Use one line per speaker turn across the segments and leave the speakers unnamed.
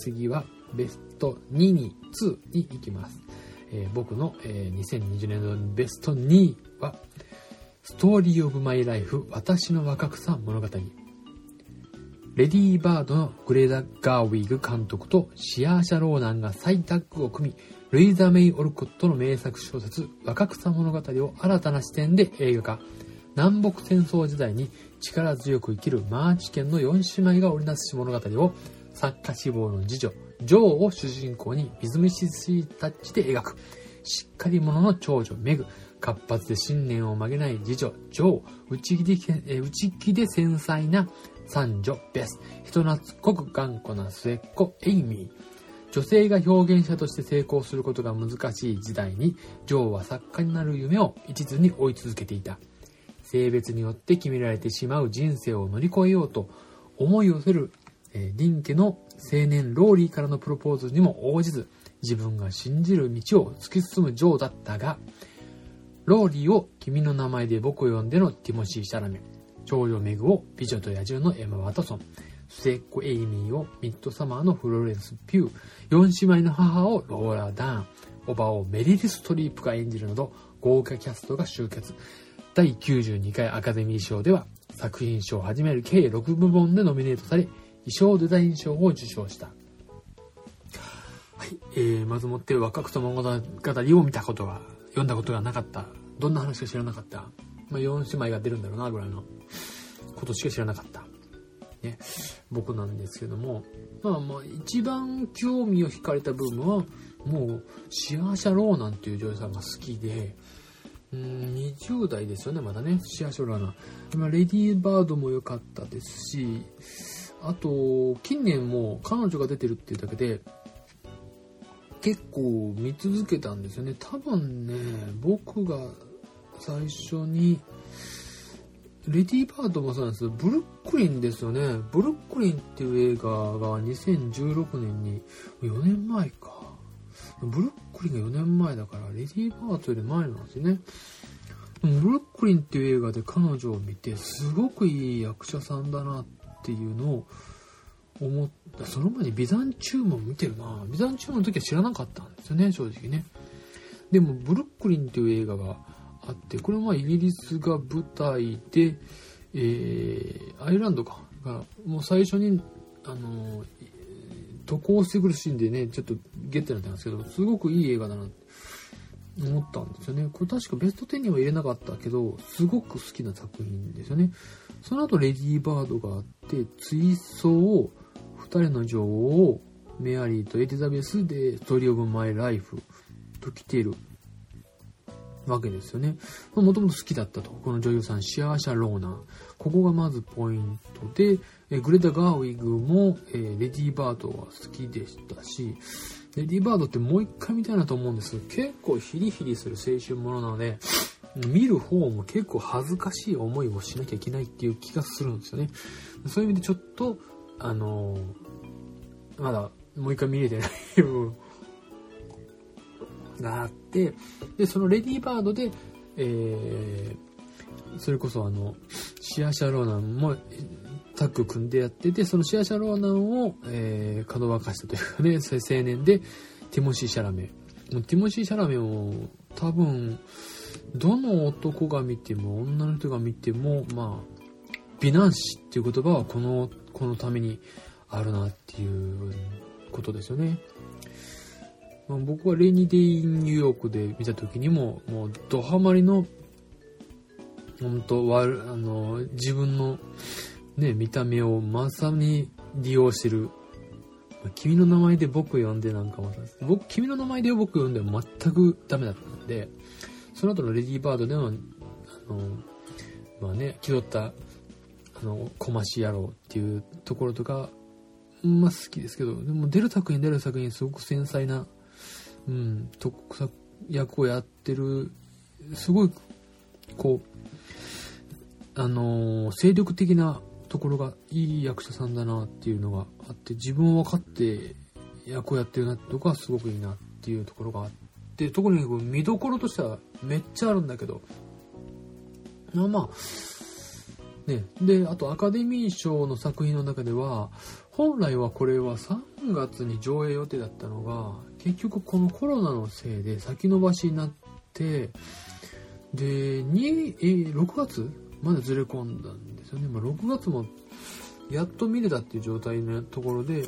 次はベスト2に、2に行きます。えー、僕の、えー、2020年度ベスト2は、ストーリーオブマイライフ私の若草物語。レディー・バードのグレーダ・ガーウィーグ監督とシアーシャ・ローナンが再タッグを組み、ルイザ・メイ・オルコットの名作小説、若草物語を新たな視点で映画化。南北戦争時代に力強く生きるマーチ家の4姉妹が織りなす物語を作家志望の次女、ジョーを主人公にみずみずしいタッチで描く。しっかり者の長女メグ、活発で信念を曲げない次女ジョー、内気で内気で繊細な三女ベス、人懐っこく頑固な末っ子エイミー。女性が表現者として成功することが難しい時代に、ジョーは作家になる夢を一途に追い続けていた。性別によって決められてしまう人生を乗り越えようと思い寄せる、えー、隣家の青年ローリーからのプロポーズにも応じず、自分が信じる道を突き進むジョーだったが、ローリーを君の名前で僕を呼んでのティモシー・シャラメ、長女メグを美女と野獣のエマ・ワトソン、末っ子エイミーをミッドサマーのフローレンス・ピュー、四姉妹の母をローラ・ダーン、おばをメリル・ストリープが演じるなど豪華キャストが集結。第92回アカデミー賞では作品賞をはじめる計6部門でノミネートされ、装デザイン賞を受賞した。はい、えー、まずもって若くとも物語を見たことが、読んだことがなかった。どんな話か知らなかった。まあ、4姉妹が出るんだろうな、ぐらいのことしか知らなかった。ね、僕なんですけども、まあまあ、一番興味を惹かれた部分は、もう、シアーシャ・ローナンっていう女優さんが好きで、うん、20代ですよね、まだね、シアーシャ・ローナン。今、レディー・バードも良かったですし、あと、近年も彼女が出てるっていうだけで、結構見続けたんですよね。多分ね、僕が最初に、レディー・バードもそうなんですけど、ブルックリンですよね。ブルックリンっていう映画が2016年に、4年前か。ブルックリンが4年前だから、レディー・バードより前なんですよね。ブルックリンっていう映画で彼女を見て、すごくいい役者さんだなってていうのを思った。その前にビザンチュームを見てるな。ビザンチュームの時は知らなかったんですよね、正直ね。でも、ブルックリンっていう映画があって、これはイギリスが舞台で、えー、アイルランドか、が、もう最初に、あの、渡航してくるシーンでね、ちょっとゲットになったんですけど、すごくいい映画だなって思ったんですよね。これ確かベスト10には入れなかったけど、すごく好きな作品ですよね。その後、レディー・バードがあって、追走、二人の女王、メアリーとエリザベスで、ストーリー・オブ・マイ・ライフと来ているわけですよね。もともと好きだったと。この女優さん、シアーシャ・ローナー。ここがまずポイントで、えグレタ・ガーウィグも、え、レディー・バードは好きでしたし、レディー・バードってもう一回見たいなと思うんです結構ヒリヒリする青春ものなので、見る方も結構恥ずかしい思いをしなきゃいけないっていう気がするんですよね。そういう意味でちょっと、あのー、まだもう一回見れてない部分があって、で、そのレディーバードで、えー、それこそあの、シアーシャ・ローナンもタッグ組んでやってて、そのシアーシャ・ローナンを、えー、かどわかしたというかね、青年で、ティモシー・シャラメ。ティモシー・シャラメを多分、どの男が見ても、女の人が見ても、まあ、美男子っていう言葉はこの、このためにあるなっていうことですよね。まあ、僕はレニデインニューヨークで見た時にも、もうドハマりの、本当悪、あの、自分のね、見た目をまさに利用してる。君の名前で僕呼んでなんかまた、僕、君の名前で僕呼んでも全くダメだったんで、その後のレディーバードでの、あの、まあね、気取った、あの、小増し野郎っていうところとか、まあ好きですけど、でも出る作品出る作品すごく繊細なうん、特作役をやってる、すごい、こう、あのー、精力的なところがいい役者さんだなっていうのがあって、自分を分かって役をやってるなってとこはすごくいいなっていうところがあって、特に見どころとしてはめっちゃあるんだけど、まあまあ、ね、で、あとアカデミー賞の作品の中では、本来はこれは3月に上映予定だったのが、結局このコロナのせいで先延ばしになって、で、2え6月までずれ込んだんですよね。まあ、6月もやっと見れたっていう状態のところで、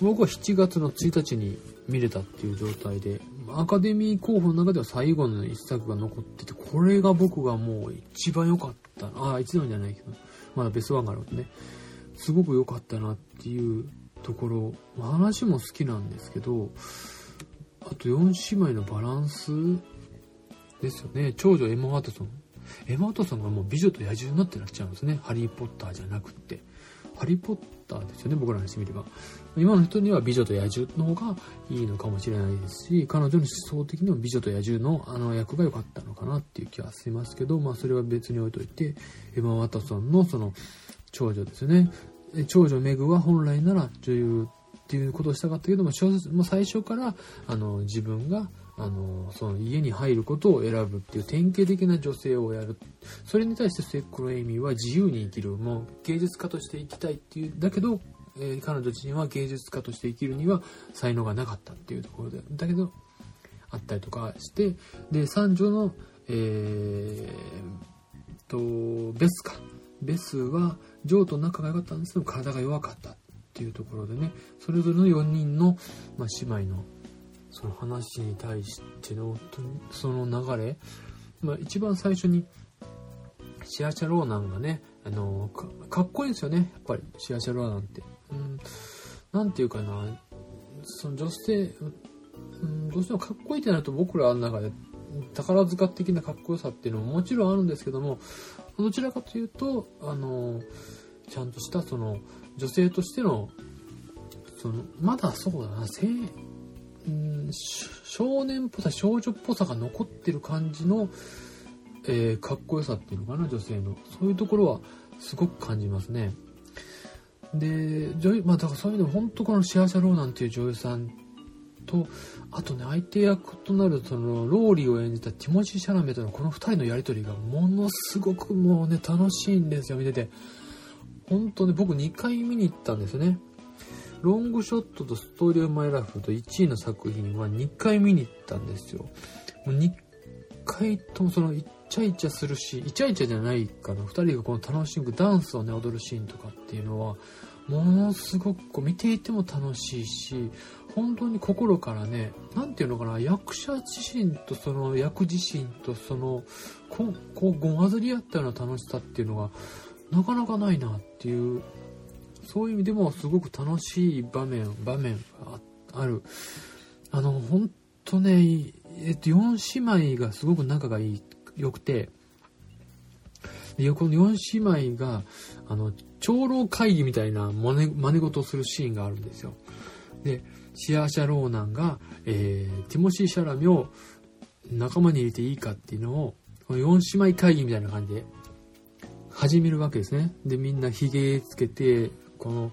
僕は7月の1日に見れたっていう状態で、アカデミー候補の中では最後の一作が残ってて、これが僕がもう一番良かったああ、一番じゃないけど、まだベストワンがあるんでね。すごく良かったなっていうところ、話も好きなんですけど、あと4姉妹のバランスですよね。長女エマ・ワトソン。エマ・ワトソンがもう美女と野獣になってらっしゃるんですね。ハリー・ポッターじゃなくって。ハリー・ポッターですよね、僕らにしてみれば。今の人には美女と野獣の方がいいのかもしれないですし、彼女の思想的にも美女と野獣のあの役が良かったのかなっていう気はしますけど、まあそれは別に置いといて、エマ・ワトソンのその長女ですよね。長女メグは本来なら女優っていうことをしたかったけども、も最初からあの自分があのその家に入ることを選ぶっていう典型的な女性をやる。それに対してステックロエイミーは自由に生きる。もう芸術家として生きたいっていう。だけど、えー、彼女自身は芸術家として生きるには才能がなかったっていうところで。だけどあったりとかして。で三女のえー、とベスかベスはジョーと仲が良かったんですけど体が弱かったっていうところでね。それぞれの4人の、まあ、姉妹のその話に対してのその流れ、まあ、一番最初にシアシャ・ローナンがねあのかっこいいんですよねやっぱりシアシャ・ローナンって。うんなんていうかなその女性、うん、どうしてもかっこいいってなると僕らの中で宝塚的なかっこよさっていうのももちろんあるんですけどもどちらかというとあのちゃんとしたその女性としてのそのまだそうだな性うん少年っぽさ少女っぽさが残ってる感じの、えー、かっこよさっていうのかな女性の。そういうところはすごく感じますね。で女優まあだからそういうの本当このシアシャ・ローナンっていう女優さんとあとね相手役となるそのローリーを演じたティモシー・シャラメとのこの2人のやり取りがものすごくもうね楽しいんですよ見てて。本当ね僕2回見に行ったんですよね。ロングショットとストーリーマイライフと1位の作品は2回見に行ったんですよ。もう2回ともそのイチャイチャするし、イチャイチャじゃないかな。2人がこの楽しくダンスをね、踊るシーンとかっていうのは、ものすごくこう見ていても楽しいし、本当に心からね、なんていうのかな、役者自身とその役自身とその、こう、こうごまずり合ったような楽しさっていうのが、なかなかないなっていうそういう意味でもすごく楽しい場面、場面がある。あの、ほんとね、えっと、4姉妹がすごく仲がいい、良くて、で、この4姉妹が、あの、長老会議みたいな真似真似事をするシーンがあるんですよ。で、シアーシャ・ローナンが、えー、ティモシー・シャラミを仲間に入れていいかっていうのを、この4姉妹会議みたいな感じで始めるわけですね。で、みんな髭つけて、この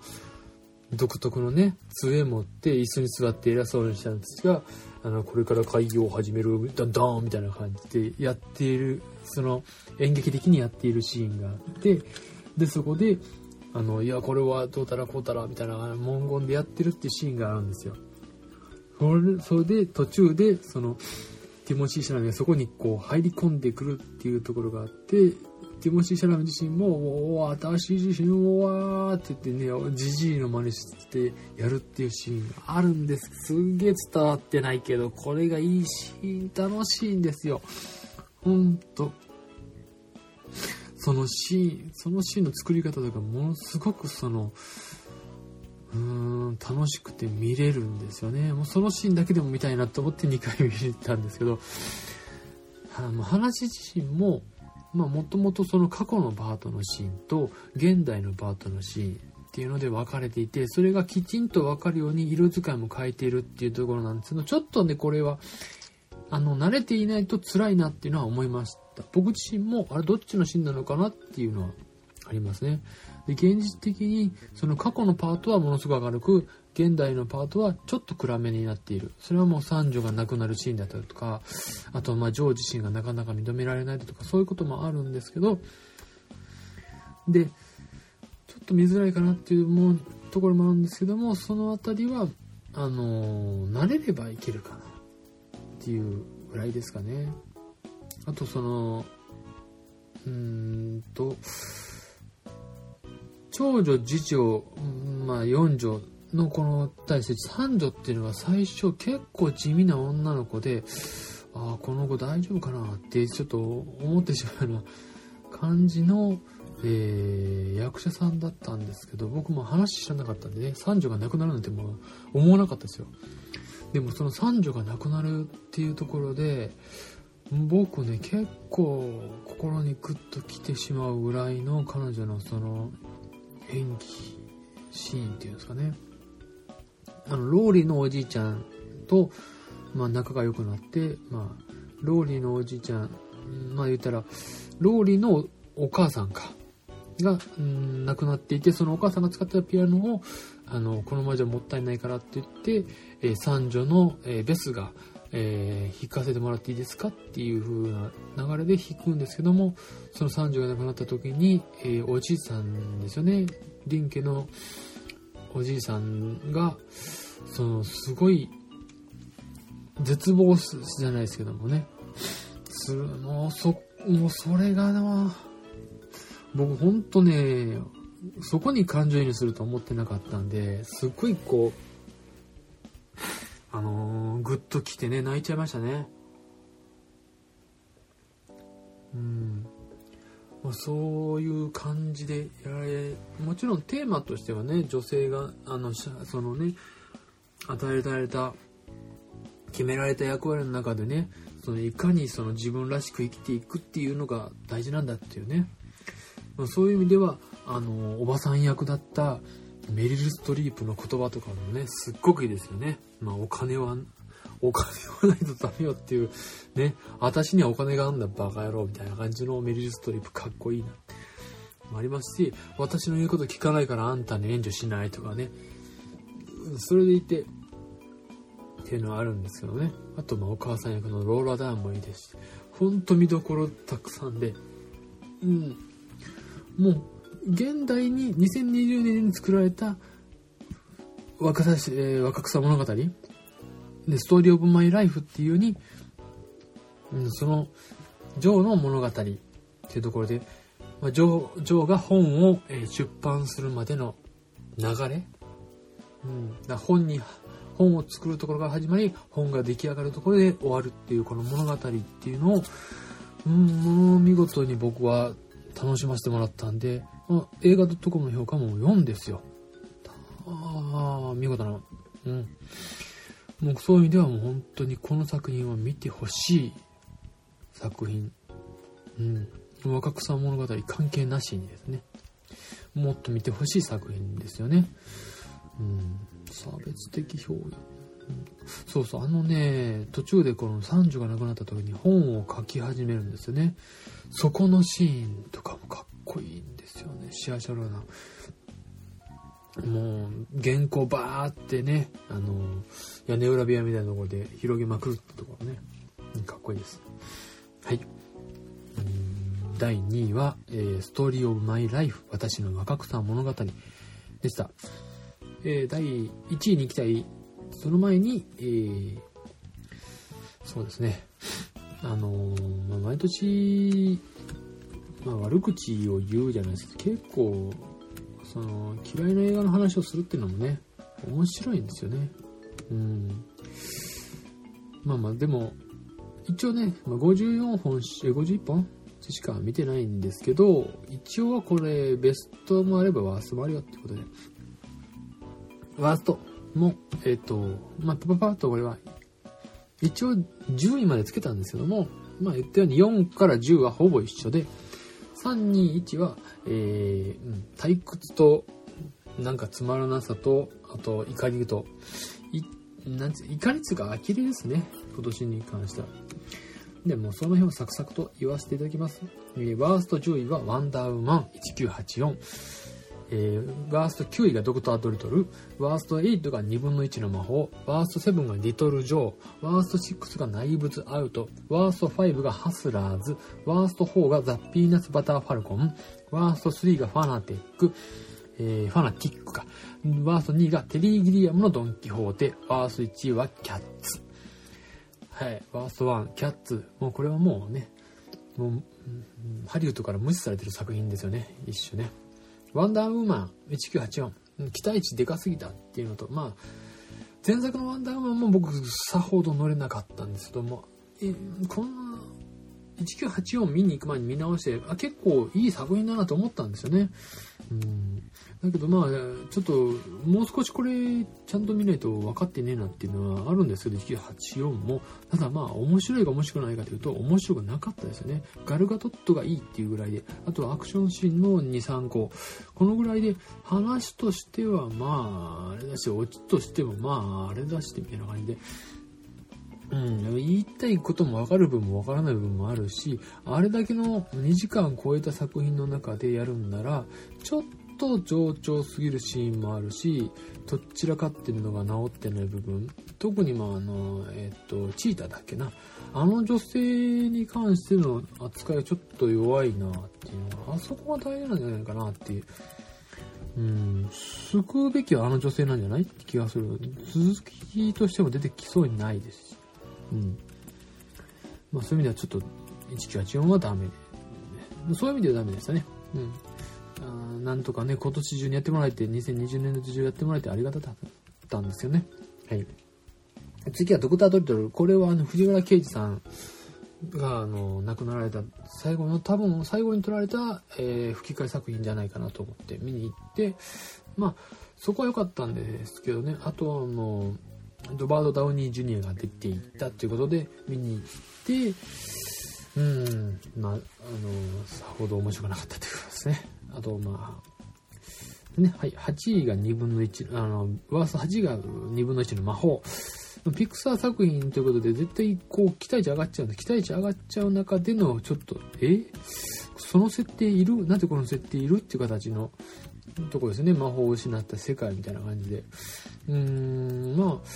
独特のね杖持って椅子に座って偉そうにしたんですがあのこれから会議を始めるダンダンみたいな感じでやっているその演劇的にやっているシーンがあってでそこであのいやこれはどうたらこうたらみたいな文言でやってるっていうシーンがあるんですよ。それそれで途中でそのティモシー・シャラメがそこにこう入り込んでくるっていうところがあってティモシー・シャラメ自身も、おお私自身は、って言ってね、じじいの真似してやるっていうシーンがあるんです。すんげえ伝わってないけど、これがいいシーン、楽しいんですよ。ほんと。そのシーン、そのシーンの作り方とか、ものすごくその、うーん、楽しくて見れるんですよね。もうそのシーンだけでも見たいなと思って2回見に行ったんですけど、あの話自身もまあもともとその過去のパートのシーンと現代のパートのシーンっていうので分かれていてそれがきちんと分かるように色使いも変えているっていうところなんです。けどちょっとねこれはあの慣れていないと辛いなっていうのは思いました。僕自身もあれどっちのシーンなのかなっていうのはありますね。で現実的にその過去のパートはものすごく明るく現代のパートはちょっと暗めになっている。それはもう三女が亡くなるシーンだったりとか、あと、まあ、ジョー自身がなかなか認められないとか、そういうこともあるんですけど、で、ちょっと見づらいかなっていうもうところもあるんですけども、そのあたりは、あのー、慣れればいけるかなっていうぐらいですかね。あとその、うーんと、長女、次女、まあ四女のこの対して三女っていうのが最初結構地味な女の子で、ああ、この子大丈夫かなってちょっと思ってしまうような感じの、えー、役者さんだったんですけど、僕も話知らなかったんでね、三女が亡くなるなんてもう思わなかったですよ。でもその三女が亡くなるっていうところで、僕ね、結構心にグッと来てしまうぐらいの彼女のその演技シーンっていうんですかね。あの、ローリーのおじいちゃんと、まあ仲が良くなって、まあ、ローリーのおじいちゃん、まあ言ったら、ローリーのお母さんか、が、うん、亡くなっていて、そのお母さんが使ったピアノを、あの、このままじゃもったいないからって言って、えー三女の、えーベスが、えー弾かせてもらっていいですかっていう風な流れで弾くんですけども、その三女が亡くなった時に、えおじいさんですよね、林家のおじいさんが、その、すごい、絶望すじゃないですけどもね、する、もうそ、もうそれがな、僕ほんとね、そこに感情移入すると思ってなかったんで、すっごいこう、あのー、ぐっと来てね、泣いちゃいましたね。うん。まあ、そういう感じでやられ、もちろんテーマとしてはね、女性が、あの、そのね、与えられた、決められた役割の中でね、そのいかにその自分らしく生きていくっていうのが大事なんだっていうね、まあ、そういう意味ではあのおばさん役だったメリル・ストリープの言葉とかもねすっごくいいですよね、まあ、お金はお金はないとダメよっていうね私にはお金があんだバカ野郎みたいな感じのメリル・ストリープかっこいいなもありますし私の言うこと聞かないからあんたに援助しないとかね。それでいてっていうのはあるんですけどね。あとまあお母さん役のローラ・ダーンもいいですしほんと見どころたくさんで。うん。もう現代に2020年に作られた若さし、えー若草物語でストーリー・オブ・マイ・ライフっていうに、うん、そのジョーの物語っていうところで、まあ、ジョージョーが本を、出版するまでの流れ、うん、だ本に本を作るところから始まり本が出来上がるところで終わるっていうこの物語っていうのを、うん、もう見事に僕は楽しませてもらったんで、まあ映画 .com の評価も4ですよ。ああ、見事な。うん。もうそういう意味ではもう本当にこの作品を見てほしい作品。うん。若草物語関係なしにですね。もっと見てほしい作品ですよね。うん。差別的表現。そうそう、あのね、途中でこの三女が亡くなった時に本を書き始めるんですよね。そこのシーンとかもかっこいいんですよね。シアシャローな。もう、原稿バーってね、あの、屋根裏部屋みたいなところで広げまくるってところね。かっこいいです。はい。第2位は、えーストーリーオブマイライフ、私の若草物語でした。えー第1位に行きたい、その前に、えーそうですね。あのまあ、毎年、まあ、悪口を言うじゃないですけど、結構、その、嫌いな映画の話をするっていうのもね、面白いんですよね。うん。まあまあ、でも、一応ね、まあ、54本51本しか見てないんですけど、一応はこれ、ベストもあればワーストもあるよってことで、ワーストも、えっ、と、まあ、パパパッとこれは、一応10位までつけたんですけども、まあ言ったように4から10はほぼ一緒で、3、2、1は、えー、退屈と、なんかつまらなさと、あと怒りと、いなんつ怒りつうか呆れですね。今年に関しては。でもその辺をサクサクと言わせていただきます。えーワースト10位はワンダーウーマン1984。えー、ワースト9位がドクター・ドリトル、ワースト8が2分の1の魔法、ワースト7がリトル・ジョー、ワースト6がナイブズ・アウト、ワースト5がハスラーズ、ワースト4がザ・ピーナッツ・バター・ファルコン、ワースト3がファナティック、えー、ファナティックか。ワースト2がテリー・ギリアムのドン・キホーテ、ワースト1位はキャッツ。はい、ワースト1、キャッツ。もうこれはもうね、もう、ハリウッドから無視されてる作品ですよね、一種ね。ワンダーウーマン1984、期待値でかすぎたっていうのと、まあ、前作のワンダーウーマンも僕、さほど乗れなかったんですけども、えこんな、1984見に行く前に見直して、あ、結構いい作品だなと思ったんですよね。うんだけどまあ、ちょっと、もう少しこれ、ちゃんと見ないと分かってねえなっていうのはあるんですけど、1984も。ただまあ、面白いか面白くないかというと、面白くなかったですよね。ガルガトットがいいっていうぐらいで、あとはアクションシーンの2、3個。このぐらいで、話としてはまあ、あれだし、オチとしてもまあ、あれだし、みたいな感じで。うん、言いたいことも分かる部分も分からない部分もあるし、あれだけの2時間超えた作品の中でやるんなら、ちょっと冗長すぎるシーンもあるし、どちらかってるのが治ってない部分、特にまああの、えっ、と、チーターだっけな、あの女性に関しての扱いがちょっと弱いなっていうのが、あそこが大事なんじゃないかなっていう。うん、救うべきはあの女性なんじゃないって気がする。続きとしても出てきそうにないですし。うん。まあそういう意味ではちょっと、1984はダメで。そういう意味ではダメでしたね。うん。あなんとかね、今年中にやってもらえて、2020年度中やってもらえてありがたかったんですよね。はい。次はドクタートリトル。これはあの、藤原啓治さんが、あの、亡くなられた、最後の、多分最後に撮られた、えー、吹き替え作品じゃないかなと思って見に行って、まあ、そこは良かったんですけどね、あとはあの、ドバード・ダウニー・ジュニアが出ていったっていうことで見に行って、うん、まあ、あの、さほど面白くなかったということですね。あと、まあ、ね、はい、8位が2分の1、あの、ワースト8位が2分の1の魔法。ピクサー作品ということで、絶対こう、期待値上がっちゃうんで、期待値上がっちゃう中での、ちょっと、え？その設定いる？なんでこの設定いるっていう形のとこですね。魔法を失った世界みたいな感じで。うーん、まあ、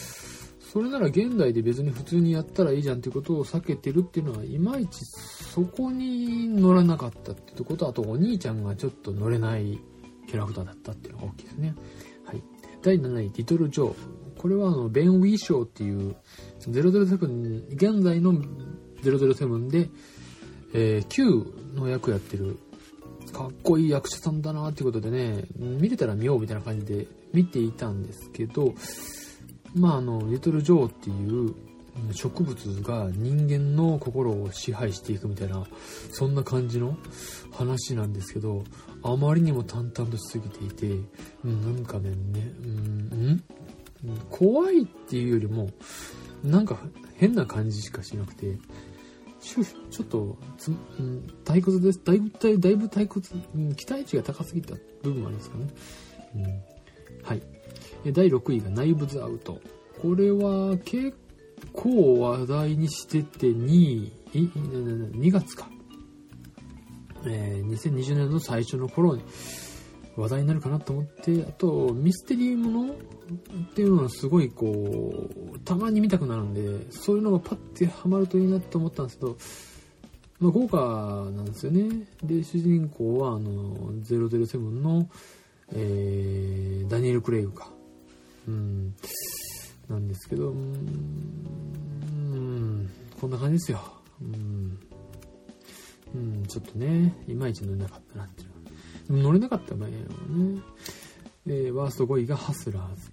それなら現代で別に普通にやったらいいじゃんっていうことを避けてるっていうのは、いまいちそこに乗らなかったっていうこと、あとお兄ちゃんがちょっと乗れないキャラクターだったっていうのが大きいですね。はい。第7位、リトル・ジョー。これはあの、ベン・ウィー賞っていう007、現在の007で、えー、Q の役やってる、かっこいい役者さんだなっていうことでね、見れたら見ようみたいな感じで見ていたんですけど、まあ、あの、リトル・ジョーっていう植物が人間の心を支配していくみたいな、そんな感じの話なんですけど、あまりにも淡々としすぎていて、うん、なんかね、ね、うん、怖いっていうよりも、なんか変な感じしかしなくて、ちょっとつ、うん、退屈です。だいぶ、だいぶ退屈、うん、期待値が高すぎた部分はありますかね。うん、はい。第6位がナイブズアウト。これは結構話題にしてて2位、2月か。えー、2020年の最初の頃に話題になるかなと思って、あと、ミステリーものっていうのはすごいこう、たまに見たくなるんで、そういうのがパッてハマるといいなと思ったんですけど、まあ、豪華なんですよね。で、主人公は、あの、007の、えー、ダニエル・クレイグか。うん、なんですけど、うん、こんな感じですよ。うん、うん、ちょっとね、いまいち乗れなかったなっていう。乗れなかった場合はね。で、ワースト5位がハスラーズ。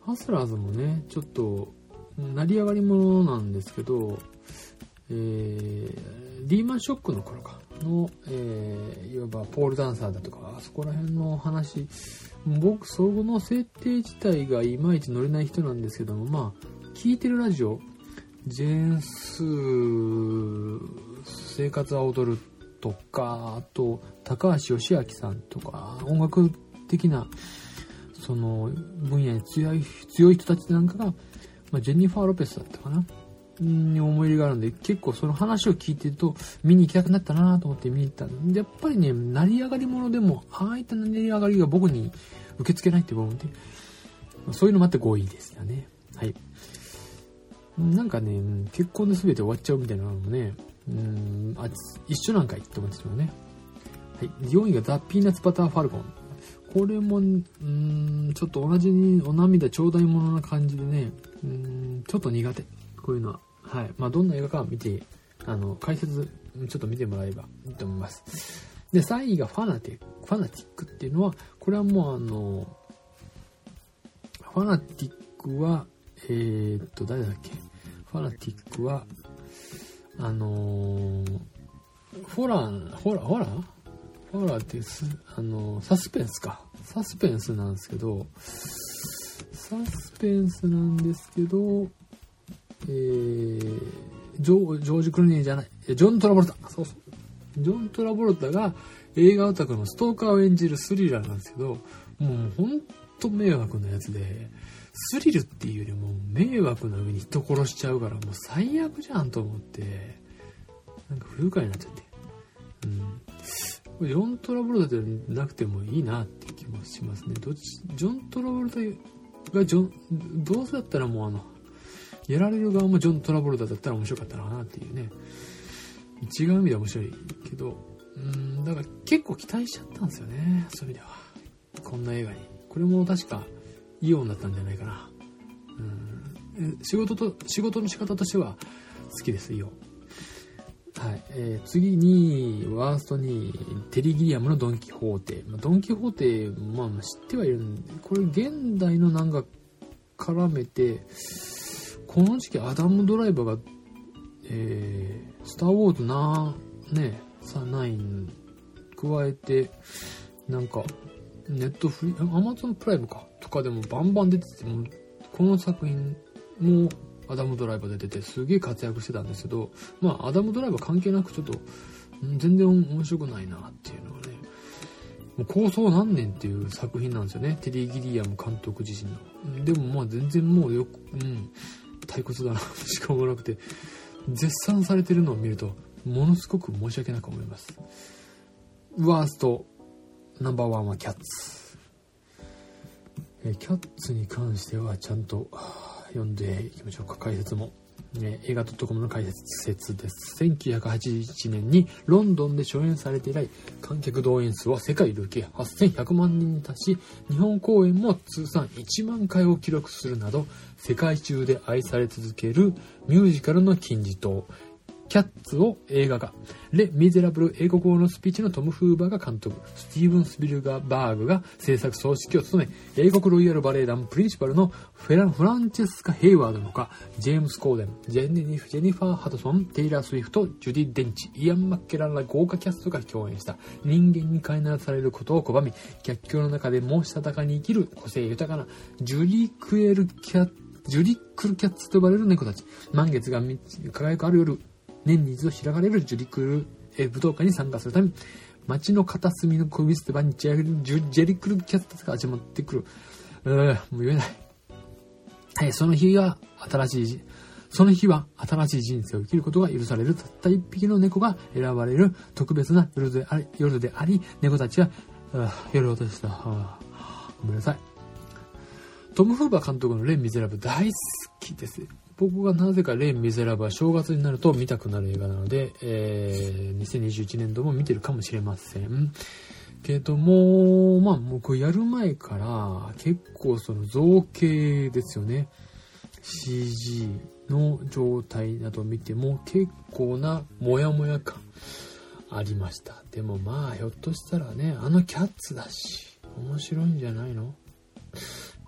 ハスラーズもね、ちょっと、成り上がり者なんですけど、えー、リーマンショックの頃かの、えー、いわばポールダンサーだとか、あそこら辺の話僕、その設定自体がいまいち乗れない人なんですけども、まあ、聞いてるラジオ、ジェーンス生活は踊るとか、あと、高橋義明さんとか、音楽的な、その、分野に強い、強い人たちなんかが、まあ、ジェニファー・ロペスだったかな。に思い入れがあるんで、結構その話を聞いてると、見に行きたくなったなと思って見に行ったで、やっぱりね、成り上がり者でも、ああいった成り上がりが僕に受け付けないって部分で、そういうのもあって5位ですよね。はい。なんかね、結婚で全て終わっちゃうみたいなのもね、うん、あ、一緒なんかいって思ってしまうね。はい。4位がザ・ピーナッツバターファルコン。これも、うん、ちょっと同じにお涙ちょうだいものな感じでね、うん、ちょっと苦手。こういうのは。はい。まあ、どんな映画か見て、あの、解説、ちょっと見てもらえばいいと思います。で、3位がファナティック。ファナティックっていうのは、これはもうあの、ファナティックは、えー、っと、誰だっけ？ファナティックは、あのー、ホラー、ホラー、ホラー？ホラーってす、あのー、サスペンスか。サスペンスなんですけど、サスペンスなんですけど、えー、ジョージ・クルニーじゃない、ジョン・トラボルタ。そうそう。ジョン・トラボルタが映画オタクのストーカーを演じるスリラーなんですけど、もうほんと迷惑なやつで、スリルっていうよりも迷惑な上に人殺しちゃうからもう最悪じゃんと思って、なんか不愉快になっちゃって。うん。ジョン・トラボルタじゃなくてもいいなって気もしますね。どっち、ジョン・トラボルタがジョン、どうせだったらもうあの、やられる側もジョン・トラボルタだったら面白かったのかなっていうね。違う意味では面白いけど、うん、だから結構期待しちゃったんですよね。そういう意味では。こんな映画に。これも確か、イオンだったんじゃないかな。うん、仕事と、仕事の仕方としては好きです、イオン。はい。えー、次に、ワーストに、テリギリアムのドン・キホーテ。まあ、ドン・キホーテ、まあ、知ってはいるんで、これ現代のなんか絡めて、この時期アダム・ドライバーが、えー、スター・ウォーズな、ね、さ、9加えて、なんか、ネットフリ、アマゾンプライムか、とかでもバンバン出てて、もこの作品もアダムドライバーで出てすげえ活躍してたんですけど、まあアダムドライバー関係なくちょっと、全然面白くないなっていうのがね、もう構想何年っていう作品なんですよね。テリー・ギリアム監督自身の。でもまあ全然もうよく、うん、退屈だな しかもなくて、絶賛されてるのを見ると、ものすごく申し訳なく思います。ワーストナンバーワンはキャッツ。えキャッツに関してはちゃんと読んでいきましょうか、解説も。ね、映画 .com の解説です。1981年にロンドンで初演されて以来、観客動員数は世界累計8100万人に達し、日本公演も通算1万回を記録するなど、世界中で愛され続けるミュージカルの金字塔、キャッツを映画化。レ・ミゼラブル英国語のスピーチのトム・フーバーが監督。スティーブン・スビルガーバーグが制作総指揮を務め、英国ロイヤルバレエ団プリンシパルのフェラ・フランチェスカ・ヘイワードのほか、ジェームス・コーデン、ジェニフ・ジェニファー・ハドソン、テイラー・スウィフト、ジュディ・デンチ、イアン・マッケランら豪華キャストが共演した。人間に飼いならされることを拒み、逆境の中でもしたたかに生きる個性豊かなジュリ・クエル・キャッジュリックルキャッツと呼ばれる猫たち。満月が輝くある夜、年に一度開かれるジュリクル、え武道館に参加するため、街の片隅の小指捨て場にジェリクルキャッツが始まってくる。うもう言えない。はい、その日は新しい、その日は新しい人生を生きることが許されるたった一匹の猫が選ばれる特別な夜であり、夜であり猫たちは、夜を落とした。ごめんなさい。トム・フーバー監督のレ・ミゼラブ大好きです。僕がなぜかレン・ミゼラブは正月になると見たくなる映画なので、えー、2021年度も見てるかもしれません。けども、まあ僕やる前から結構その造形ですよね。CG の状態など見ても結構なモヤモヤ感ありました。でもまあひょっとしたらね、あのキャッツだし、面白いんじゃないの？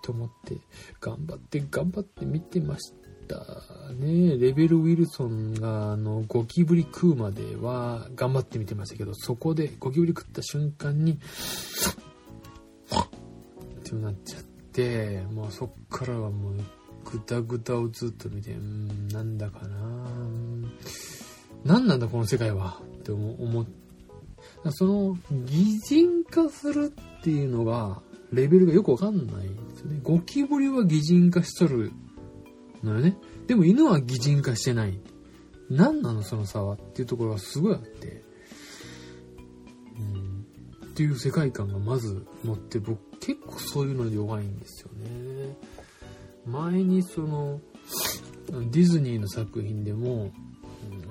と思って頑張って頑張って見てました。たね。レベルウィルソンが、あの、ゴキブリ食うまでは頑張って見てましたけど、そこでゴキブリ食った瞬間に、ってなっちゃって、もうそっからはもう、ぐだぐだをずっと見て、うん、なんだかな何なんだこの世界はって思ってその擬人化するっていうのがレベルがよくわかんないんですよね。ゴキブリは擬人化しとるのよね。でも犬は擬人化してない。何なのその差はっていうところがすごいあって。うん。っていう世界観がまず持って僕結構そういうの弱いんですよね。前にそのディズニーの作品でも、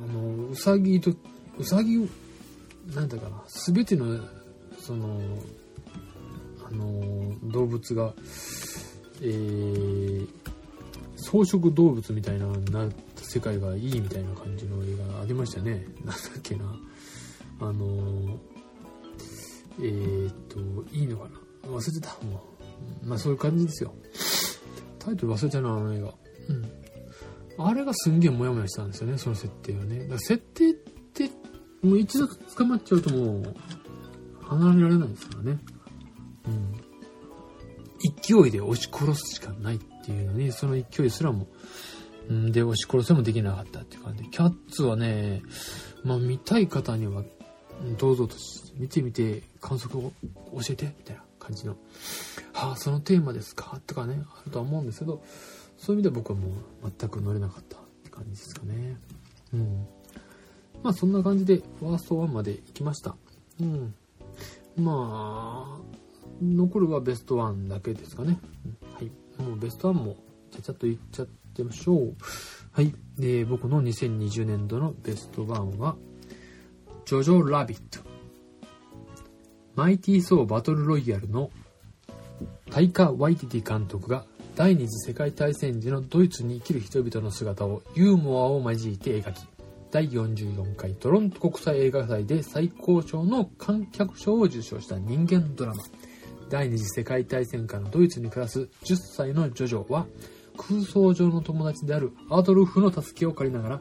あの、うさぎと、うさぎ、なんだかな、すべての、その、あの、動物が、えー、草食動物みたいなな世界がいいみたいな感じの映画ありましたね。なんだっけな。あのえー、っと、いいのかな忘れてた。もう。まあそういう感じですよ。タイトル忘れたな、あの映画。うん。あれがすんげえモヤモヤしたんですよね、その設定はね。だから設定って、もう一度捕まっちゃうともう、離れられないですからね。うん。勢いで押し殺すしかないっていうのに、その勢いすらも、んで、押し殺せもできなかったっていう感じで、キャッツはね、まあ見たい方には、どうぞと見てみて感想を教えて、みたいな感じの、はあ、そのテーマですかとかね、あるとは思うんですけど、そういう意味では僕はもう全く乗れなかったって感じですかね。うん。まあそんな感じでワースト1まで行きました。うん。まあ、残るはベスト1だけですかね。はい。もうベスト1もちゃちゃっと言っちゃってましょう。はい。で、僕の2020年度のベスト1は、ジョジョラビット。マイティー・ソー・バトル・ロイヤルのタイカ・ワイティティ監督が第二次世界大戦時のドイツに生きる人々の姿をユーモアを交えて描き、第44回トロント国際映画祭で最高賞の観客賞を受賞した人間ドラマ。第二次世界大戦下のドイツに暮らす10歳のジョジョは、空想上の友達であるアドルフの助けを借りながら、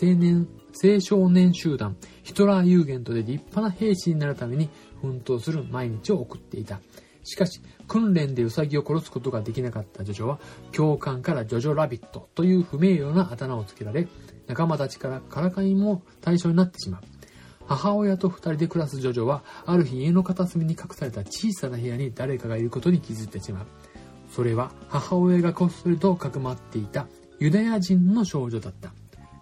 青年、青少年集団、ヒトラーユーゲントで立派な兵士になるために奮闘する毎日を送っていた。しかし、訓練でウサギを殺すことができなかったジョジョは、教官からジョジョラビットという不名誉なあだ名をつけられ、仲間たちからからかいも対象になってしまう。母親と二人で暮らすジョジョは、ある日家の片隅に隠された小さな部屋に誰かがいることに気づいてしまう。それは母親がこっそりとかくまっていたユダヤ人の少女だった。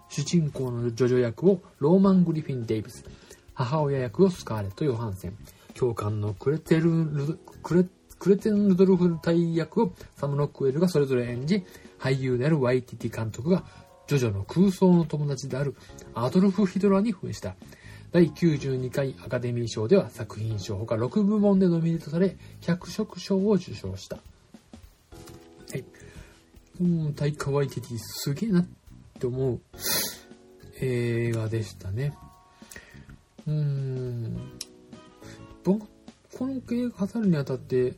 主人公のジョジョ役をローマン・グリフィン・デイビス、母親役をスカーレット・ヨハンセン、教官のクレテルクレクレンツェンドルフ大尉役をサム・ロックウェルがそれぞれ演じ、俳優であるワイティティ監督がジョジョの空想の友達であるアドルフ・ヒトラーに扮した。第92回アカデミー賞では作品賞ほか6部門でノミネートされ、脚色賞を受賞した。はい。うん、タイカワイティティすげえなって思う映画でしたね。うーん。僕、この映画語るにあたって、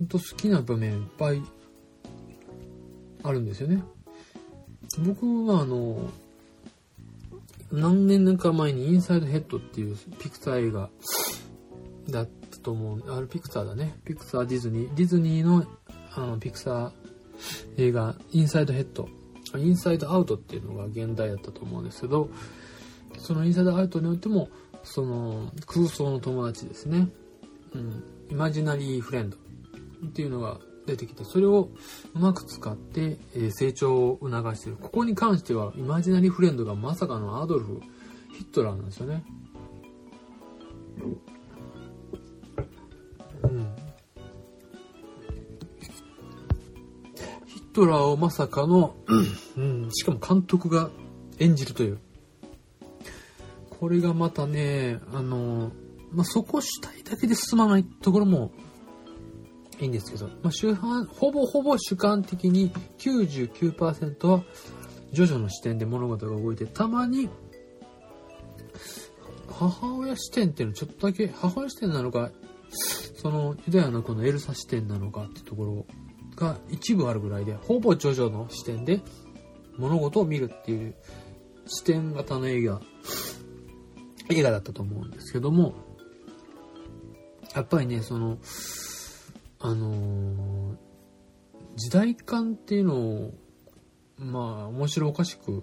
本当好きな場面いっぱいあるんですよね。僕はあの、何年か前にインサイドヘッドっていうピクサー映画だったと思う。あれピクサーだね。ピクサーディズニー。ディズニーのあのピクサー映画インサイドヘッド。インサイドアウトっていうのが現代だったと思うんですけど、そのインサイドアウトにおいても、その空想の友達ですね。うん。イマジナリーフレンドっていうのが出てきて、それをうまく使って、え成長を促している。ここに関しては、イマジナリーフレンドがまさかのアドルフ、ヒットラーなんですよね。うん。ヒットラーをまさかの、うん、しかも監督が演じるという。これがまたね、あの、まあ、そこ主体だけで進まないところもいいんですけど、まあ、主犯、ほぼほぼ主観的に99%はジョジョの視点で物事が動いて、たまに母親視点っていうのちょっとだけ母親視点なのか、そのユダヤのこのエルサ視点なのかってところが一部あるぐらいで、ほぼジョジョの視点で物事を見るっていう視点型の映画、映画だったと思うんですけども、やっぱりね、その、あのー、時代感っていうのを、まあ、面白おかしく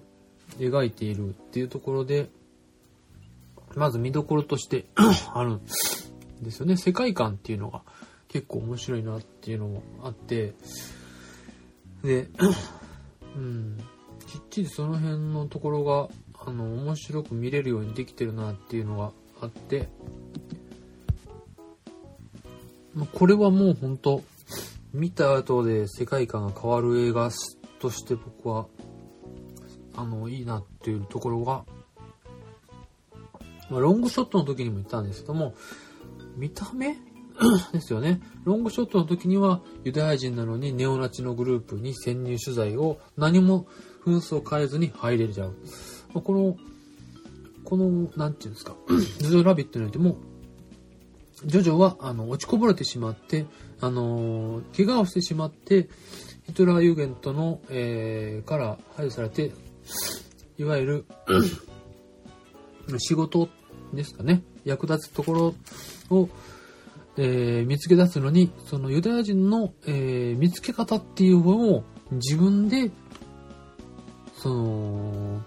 描いているっていうところで、まず見どころとして あるんですよね。世界観っていうのが結構面白いなっていうのもあって、で、うん、きっちりその辺のところが、あの、面白く見れるようにできてるなっていうのがあって、これはもう本当見た後で世界観が変わる映画として僕は、あの、いいなっていうところが、ま、ロングショットの時にも言ったんですけども、見た目 ですよね。ロングショットの時にはユダヤ人なのにネオナチのグループに潜入取材を何も紛争を変えずに入れちゃう。まこの、この、なんていうんですか、ジョジョラビットにおいても、ジョジョは、あの、落ちこぼれてしまって、あのー怪我をしてしまって、ヒトラーユーゲントの、えーから排除されて、いわゆる、仕事ですかね、役立つところを、えー見つけ出すのに、そのユダヤ人の、えー見つけ方っていうのを自分で、その、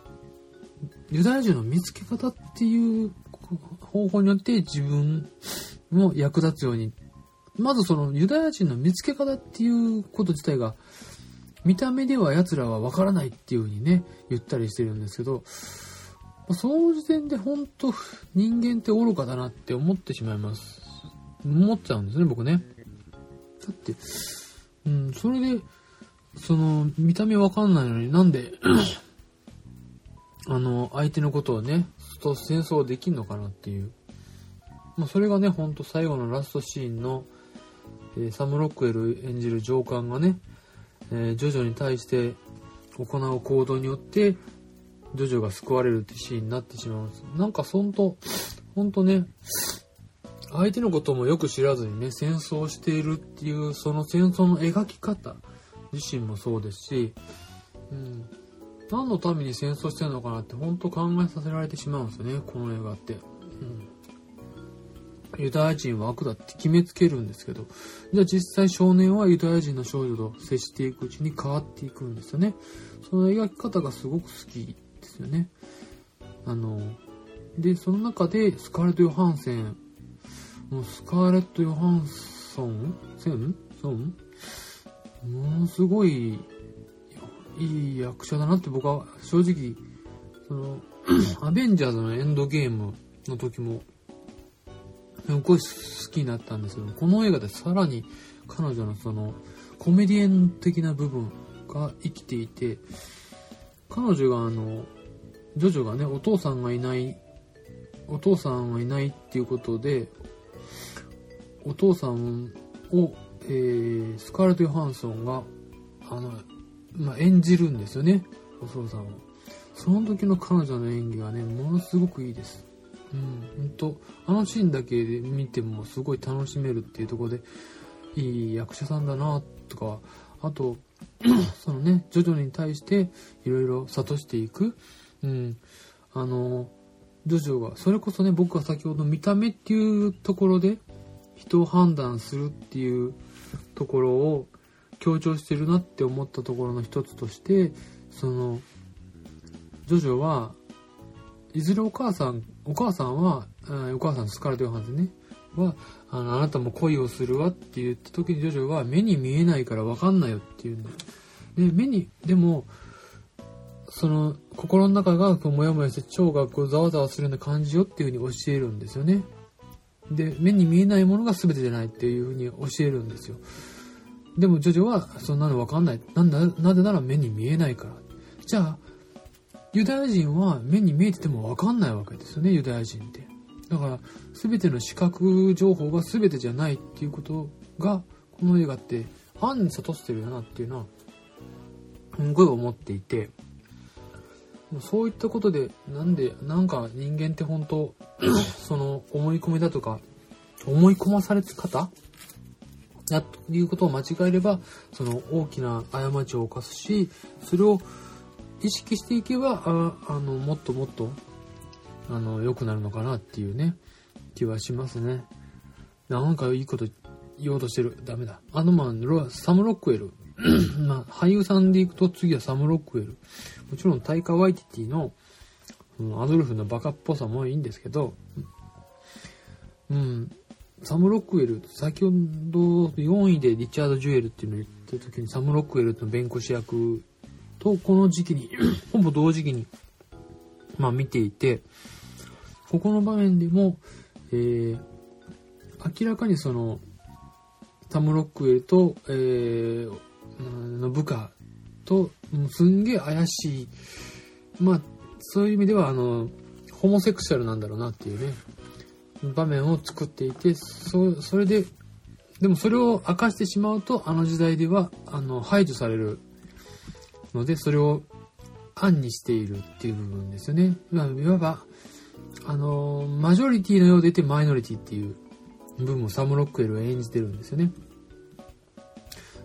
ユダヤ人の見つけ方っていう方法によって自分も役立つように、まずそのユダヤ人の見つけ方っていうこと自体が、見た目では奴らはわからないっていう風にね、言ったりしてるんですけど、その時点で本当人間って愚かだなって思ってしまいます。思っちゃうんですね、僕ね。だって、うん、それで、その、見た目わかんないのになんで、あの、相手のことをね、と戦争できんのかなっていう。まあ、それがね、ほんと最後のラストシーンの、えーサム・ロックウェル演じる上官がね、えージョジョに対して行う行動によって、ジョジョが救われるってシーンになってしまうんです。なんかそんと、ほんとね、相手のこともよく知らずにね、戦争しているっていう、その戦争の描き方自身もそうですし、うん、何のために戦争してるのかなって本当考えさせられてしまうんですよね、この映画って。うん、ユダヤ人は悪だって決めつけるんですけど、じゃあ実際少年はユダヤ人の少女と接していくうちに変わっていくんですよね。その描き方がすごく好きですよね。あの、で、その中でスカーレット・ヨハンセン、もうスカーレット・ヨハンソンセン？ソン？ものすごいいい役者だなって僕は正直、その、アベンジャーズのエンドゲームの時も、すごい好きになったんですけど、この映画でさらに彼女のその、コメディエン的な部分が生きていて、彼女があの、ジョジョがね、お父さんがいない、お父さんはいないっていうことで、お父さんを、えー、スカーレット・ヨハンソンが、あの、まあ、演じるんですよね、お父さんを。その時の彼女の演技がね、ものすごくいいです。うん、ほん、あのシーンだけで見てもすごい楽しめるっていうとこで、いい役者さんだな、とか、あと、そのね、徐々に対していろいろ諭していく。うん。あの、ジョジョが、それこそね、僕が先ほど見た目っていうところで人を判断するっていうところを強調してるなって思ったところの一つとして、その、ジョジョは、いずれお母さん、お母さんは、お母さんスカーレット・ヨハンズね、は、あの、あなたも恋をするわって言った時にジョジョは目に見えないからわかんないよって言うんだよ。で、目に、でも、その、心の中がこうモヤモヤして腸がこうざわざわするような感じよっていう風に教えるんですよね。で、目に見えないものが全てじゃないっていう風に教えるんですよ。でもジョジョはそんなのわかんない。なんだ、なぜなら目に見えないから。じゃあ、ユダヤ人は目に見えててもわかんないわけですよね、ユダヤ人って。だから、全ての視覚情報が全てじゃないっていうことが、この映画って暗に悟ってるよなっていうのは、すごい思っていて、そういったことで、なんで、なんか人間って本当 その思い込みだとか、思い込まされ方？やということを間違えれば、その大きな過ちを犯すし、それを意識していけば、ああの、もっともっと、あの、良くなるのかなっていうね、気はしますね。なんかいいこと言おうとしてる。ダメだ。あのまあ、ロサム・ロックウェル。まあ、俳優さんで行くと次はサム・ロックウェル。もちろんタイカ・ワイティティの、うんアドルフのバカっぽさもいいんですけど、うん、サム・ロックウェル、先ほど4位でリチャード・ジュエルっていうのを言った時にサム・ロックウェルの弁護士役とこの時期に、ほぼ同時期に、まあ見ていて、ここの場面でも、えー、明らかにその、タム・ロックウェルと、えー、の部下と、すんげえ怪しい、まあ、そういう意味では、あの、ホモセクシャルなんだろうなっていうね、場面を作っていて、そ、それで、でもそれを明かしてしまうと、あの時代では、あの、排除されるので、それを暗にしているっていう部分ですよね。いわば、あの、マジョリティのようでいてマイノリティっていう部分をサム・ロックウェルは演じてるんですよね。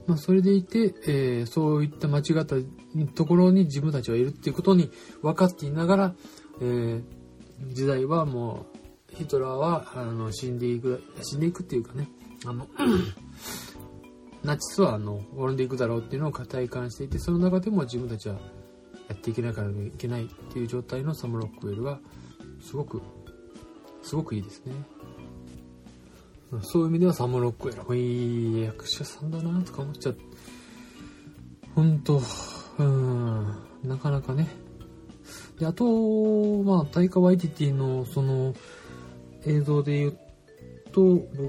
まあ、それでいて、えー、そういった間違ったところに自分たちはいるっていうことに分かっていながら、えー、時代はもう、ヒトラーは、あの、死んでいく、死んでいくっていうかね、あの、ナチスは、あの、滅んでいくだろうっていうのを体感していて、その中でも自分たちはやっていけないからいけないっていう状態のサム・ロックウェルは、すごく、すごくいいですね。そういう意味ではサム・ロックウェルもいい役者さんだなとか思っちゃう。ほんと、うん、なかなかね。で、あと、まあ、タイカ・ワイティティのその映像で言うと、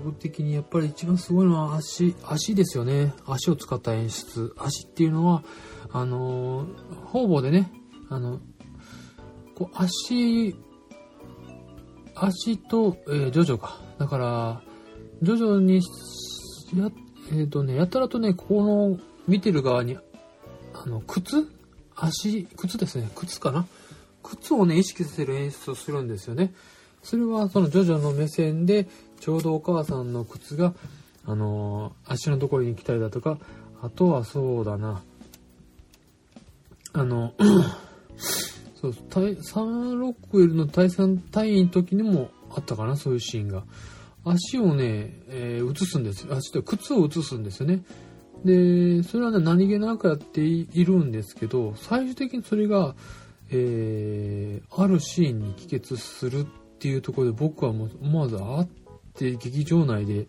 僕的にやっぱり一番すごいのは足、足ですよね。足を使った演出。足っていうのは、あの、方々でね、あの、こう足、足と、えー、ジョジョか。だから、徐々に、や、えっ、ー、とね、やたらとね、ここの見てる側に、あの、靴？足、靴ですね。靴かな？靴をね、意識させる演出をするんですよね。それは、そのジョジョの目線で、ちょうどお母さんの靴が、あの、足のところに来たりだとか、あとはそうだな、あの、そう、サンロックウェルの対戦隊員の時にもあったかな、そういうシーンが。足をね、えー、移すんですよ。足と靴を移すんですよね。で、それはね、何気なくやっているんですけど、最終的にそれが、えー、あるシーンに帰結するっていうところで僕はもう思わずあって劇場内で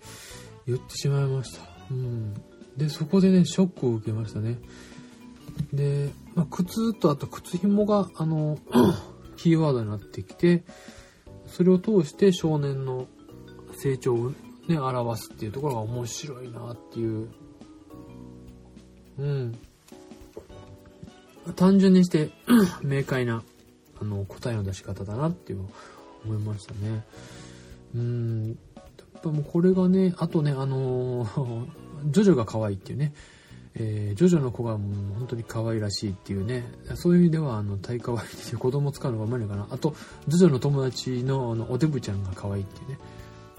言ってしまいました。うん。で、そこでね、ショックを受けましたね。で、まあ、靴とあと靴紐が、あの、キーワードになってきて、それを通して少年の成長をね、表すっていうところが面白いなっていう。うん。単純にして 明快な、あの、答えの出し方だなっていう思いましたね。うん。やっぱもうこれがね、あとね、あのー、ジョジョが可愛いっていうね。えー、ジョジョの子がもう本当に可愛らしいっていうね、そういう意味では、あの、大可愛いって子供使うのがうまいのかな。あと、ジョジョの友達の、あの、おデブちゃんが可愛いっていうね。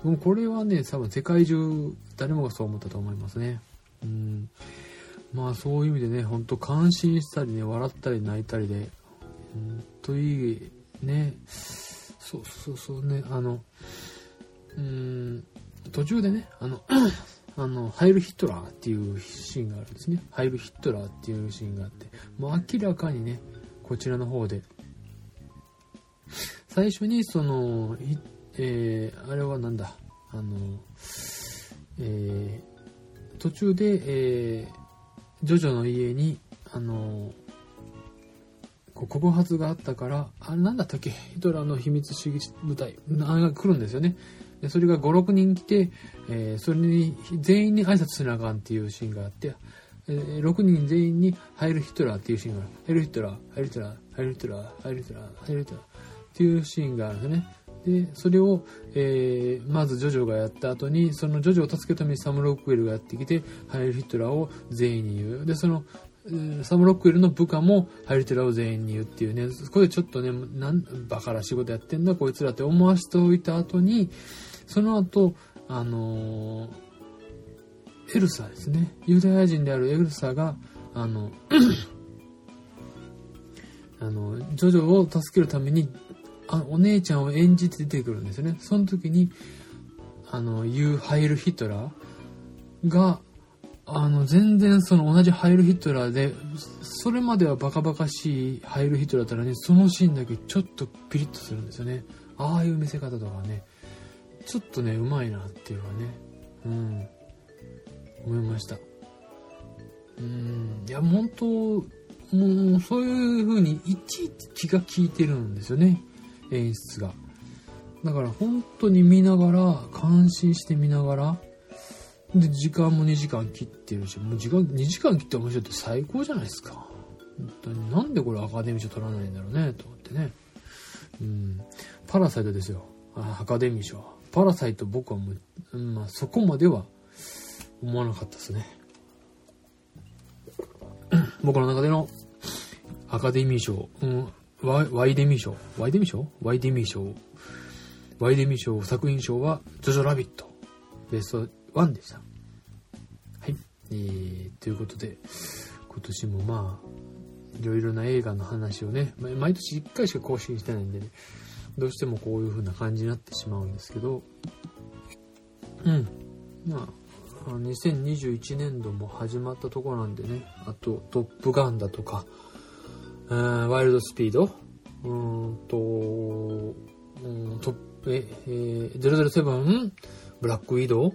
もうこれはね、多分世界中誰もがそう思ったと思いますね。うん。まあそういう意味でね、ほんと感心したりね、笑ったり泣いたりで、うんといい、ね、そうそうそうね、あの、うん、途中でね、あの、あの、ハイル・ヒットラーっていうシーンがあるんですね。ハイル・ヒットラーっていうシーンがあって、もう明らかにね、こちらの方で、最初にその、えー、あれはなんだ、あの、えー、途中で、えー、ジョジョの家に、あの、こう告発があったから、あれなんだったっけ？ヒトラーの秘密主義部隊、あれが来るんですよね。でそれが5、6人来て、えー、それに全員に挨拶すなあかんっていうシーンがあって、えー、6人全員にハイル・ヒトラーっていうシーンがある。ハイル・ヒトラー、ハイル・ヒトラー、ハイル・ヒトラー、ハイル・ヒトラー、ハイル・ヒトラーっていうシーンがあるんですね。で、それを、えー、まずジョジョがやった後に、そのジョジョを助けるためにサム・ロックウェルがやってきて、ハイル・ヒトラーを全員に言う。で、その、サム・ロックウェルの部下もハイル・ヒットラーを全員に言うっていうね、そこれちょっとね、なん、バカらしいことやってんだ、こいつらって思わせておいた後に、その後、あのー、エルサですね。ユダヤ人であるエルサが、あの、あの、ジョジョを助けるためにあお姉ちゃんを演じて出てくるんですよね。その時に、あの、言うハイル・ヒトラーが、あの、全然その同じハイル・ヒトラーで、それまではバカバカしいハイル・ヒトラーだったらね、そのシーンだけちょっとピリッとするんですよね。ああいう見せ方とかね、ちょっとね、うまいなっていうかね、うん、思いました。うん、いや、本当、もうそういう風にいちいち気が利いてるんですよね。演出が。だから本当に見ながら、感心して見ながら、で、時間も2時間切ってるし、もう時間、2時間切って面白いって最高じゃないですか。本当になんでこれアカデミー賞取らないんだろうね、と思ってね。うん。パラサイトですよ。アカデミー賞。パラサイト僕はもう、まあそこまでは思わなかったですね。僕の中でのアカデミー賞、うん、ワワイデミー賞、ワイデミー賞？ワイデミー賞ワイデミー賞作品賞は、ジョジョラビット、ベスト1でした。はい。えー、ということで、今年もまあ、いろいろな映画の話をね、毎年1回しか更新してないんでね、どうしてもこういう風な感じになってしまうんですけど、うん。まあ、2021年度も始まったところなんでね、あと、トップガンだとか、ワイルドスピード、うんと、うん、トップえ、えー、007、ブラックウィドウ、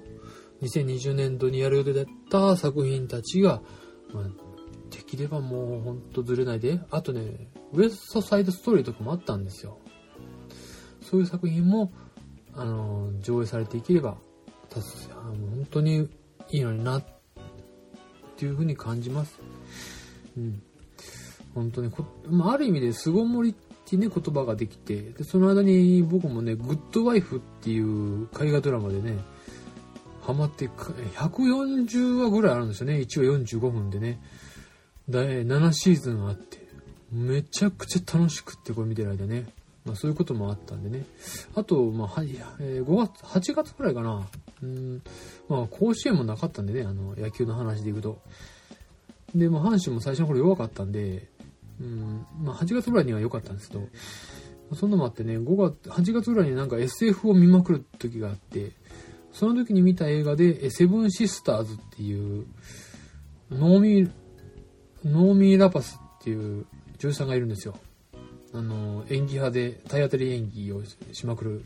2020年度にやる予定だった作品たちが、まあ、できればもうほんとずれないで、あとね、ウエストサイドストーリーとかもあったんですよ。そういう作品も、あの、上映されていければ、あの本当にいいのにな、っていうふうに感じます。うん。本当にこ、まあ、ある意味で巣ごもりってね、言葉ができて、で、その間に僕もね、グッドワイフっていう海外ドラマでね、ハマって、140話ぐらいあるんですよね。1話45分でね。7シーズンあって、めちゃくちゃ楽しくってこれ見てる間ね。まあそういうこともあったんでね。あと、まあ、はい、えー、5月、8月くらいかな。うん、まあ甲子園もなかったんでね、あの、野球の話でいくと。で、まあ阪神も最初の頃弱かったんで、うん、まあ8月ぐらいには良かったんですけど、そんなのもあってね、5月、8月ぐらいになんか SF を見まくる時があって、その時に見た映画で、セブンシスターズっていう、ノーミー、ノーミー・ラパスっていう女優さんがいるんですよ。あの、演技派で体当たり演技をしまくる。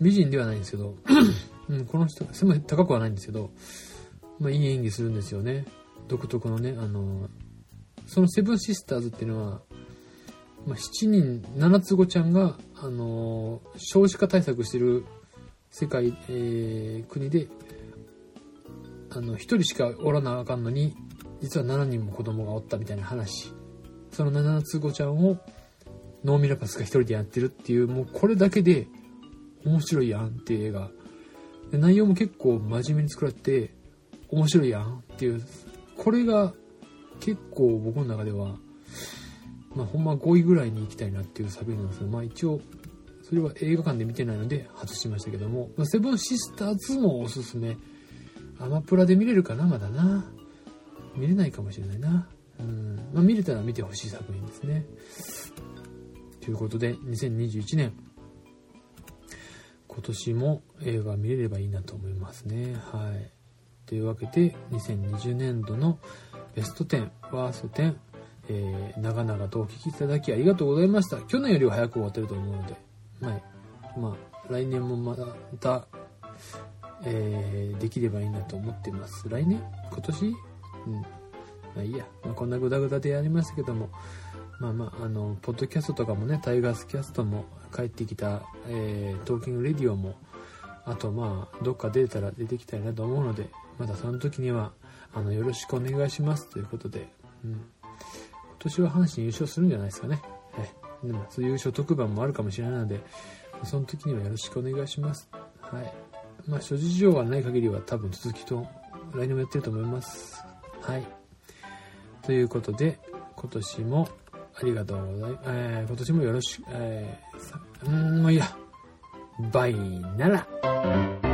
美人ではないんですけど、うん、この人、背も高くはないんですけど、まあいい演技するんですよね。独特のね、あの、そのセブンシスターズっていうのは、まあ、7人、七つ子ちゃんが、あの、少子化対策してる世界、えー、国で、あの、1人しかおらなあかんのに、実は7人も子供がおったみたいな話。その七つ子ちゃんを、ノーミラパスが1人でやってるっていう、もうこれだけで面白いやんっていう映画。で内容も結構真面目に作られて、面白いやんっていう、これが結構僕の中では、まあ、ほんま5位ぐらいに行きたいなっていう作品なんですけど、まあ一応、それは映画館で見てないので外しましたけどもま、セブンシスターズもおすすめ。アマプラで見れるかなまだな。見れないかもしれないな。うん。まあ見れたら見てほしい作品ですね。ということで、2021年、今年も映画見れればいいなと思いますね。はい。というわけで、2020年度のベスト10、ワースト10、えー、長々とお聞きいただきありがとうございました。去年よりは早く終わってると思うので、はい。まあ、来年もまた、えー、できればいいなと思ってます。来年？今年？うん。まあいいや。まあ、こんなグダグダでやりましたけども、まあまあ、あの、ポッドキャストとかもね、タイガースキャストも帰ってきた、えー、トーキングレディオも、あとまあ、どっか出たら出てきたいなと思うので、またその時には、あの、よろしくお願いしますということで、うん。今年は阪神優勝するんじゃないですかね。でも、そういう優勝特番もあるかもしれないので、その時にはよろしくお願いします。はい。まあ、諸事情がない限りは多分続きと来年もやってると思います。はい。ということで、今年もありがとうございます。えー、今年もよろしく、えー、うーん、もういいや。バイなら。